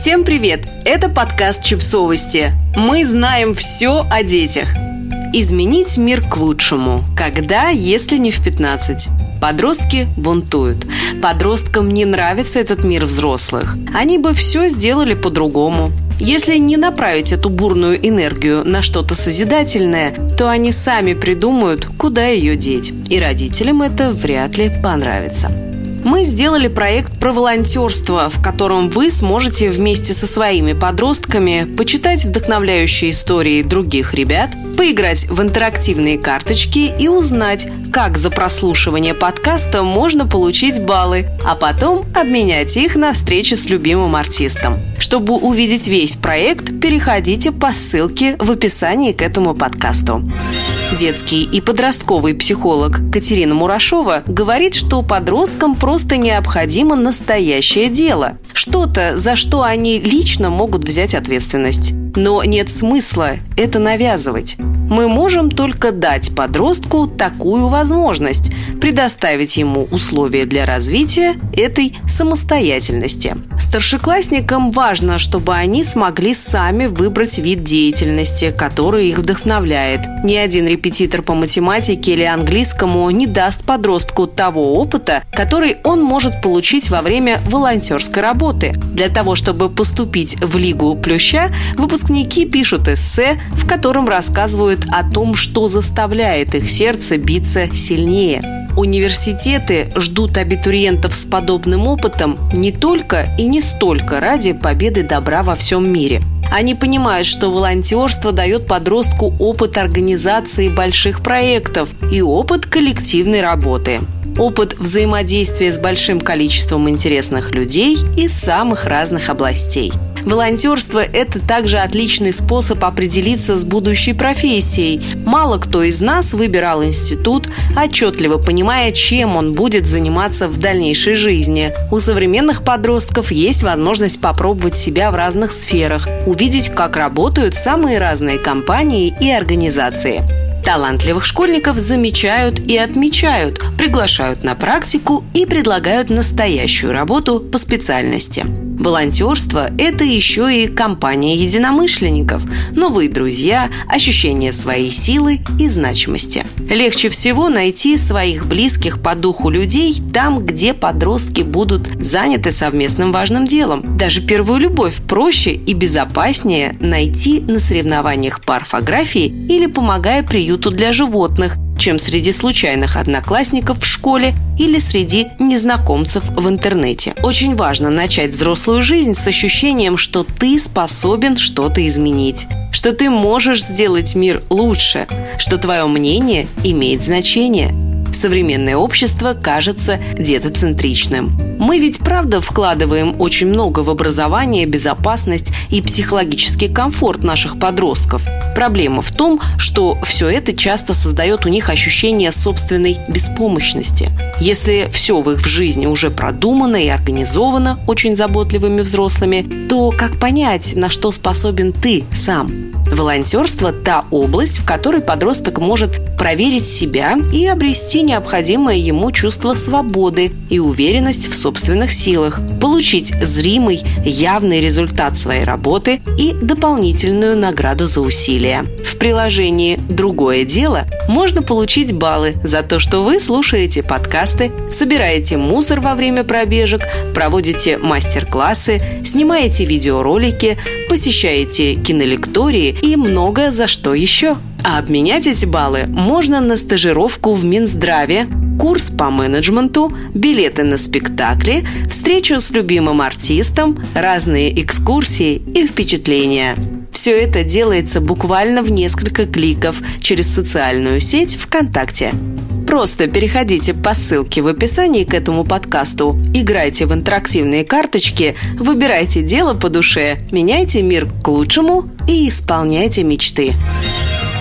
Всем привет! Это подкаст Чипсовости. Мы знаем все о детях. Изменить мир к лучшему. Когда, если не в 15? Подростки бунтуют. Подросткам не нравится этот мир взрослых. Они бы все сделали по-другому. Если не направить эту бурную энергию на что-то созидательное, то они сами придумают, куда ее деть. И родителям это вряд ли понравится. Мы сделали проект про волонтерство, в котором вы сможете вместе со своими подростками почитать вдохновляющие истории других ребят, поиграть в интерактивные карточки и узнать, как за прослушивание подкаста можно получить баллы, а потом обменять их на встречи с любимым артистом. Чтобы увидеть весь проект, переходите по ссылке в описании к этому подкасту. Детский и подростковый психолог Катерина Мурашова говорит, что подросткам просто необходимо настоящее дело. Что-то, за что они лично могут взять ответственность. Но нет смысла это навязывать. Мы можем только дать подростку такую возможность, предоставить ему условия для развития этой самостоятельности. Старшеклассникам важно, чтобы они смогли сами выбрать вид деятельности, который их вдохновляет. Ни один репетитор по математике или английскому не даст подростку того опыта, который он может получить во время волонтерской работы. Для того, чтобы поступить в Лигу Плюща, выпускники пишут эссе, в котором рассказывают о том, что заставляет их сердце биться сильнее. Университеты ждут абитуриентов с подобным опытом не только и не столько ради победы добра во всем мире. Они понимают, что волонтерство дает подростку опыт организации больших проектов и опыт коллективной работы опыт взаимодействия с большим количеством интересных людей из самых разных областей – Волонтерство – это также отличный способ определиться с будущей профессией. Мало кто из нас выбирал институт, отчетливо понимая, чем он будет заниматься в дальнейшей жизни. У современных подростков есть возможность попробовать себя в разных сферах, увидеть, как работают самые разные компании и организации. Талантливых школьников замечают и отмечают, приглашают на практику и предлагают настоящую работу по специальности. Волонтерство – это еще и компания единомышленников, новые друзья, ощущение своей силы и значимости. Легче всего найти своих близких по духу людей там, где подростки будут заняты совместным важным делом. Даже первую любовь проще и безопаснее найти на соревнованиях по орфографии или помогая приюту для животных – чем среди случайных одноклассников в школе или среди незнакомцев в интернете. Очень важно начать взрослую жизнь с ощущением, что ты способен что-то изменить, что ты можешь сделать мир лучше, что твое мнение имеет значение – современное общество кажется детоцентричным. Мы ведь правда вкладываем очень много в образование, безопасность и психологический комфорт наших подростков. Проблема в том, что все это часто создает у них ощущение собственной беспомощности. Если все в их жизни уже продумано и организовано очень заботливыми взрослыми, то как понять, на что способен ты сам? Волонтерство – та область, в которой подросток может проверить себя и обрести необходимое ему чувство свободы и уверенность в собственных силах, получить зримый, явный результат своей работы и дополнительную награду за усилия. В приложении «Другое дело» можно получить баллы за то, что вы слушаете подкасты, собираете мусор во время пробежек, проводите мастер-классы, снимаете видеоролики, посещаете кинолектории и многое за что еще. А обменять эти баллы можно на стажировку в Минздраве, курс по менеджменту, билеты на спектакли, встречу с любимым артистом, разные экскурсии и впечатления. Все это делается буквально в несколько кликов через социальную сеть ВКонтакте. Просто переходите по ссылке в описании к этому подкасту, играйте в интерактивные карточки, выбирайте дело по душе, меняйте мир к лучшему и исполняйте мечты.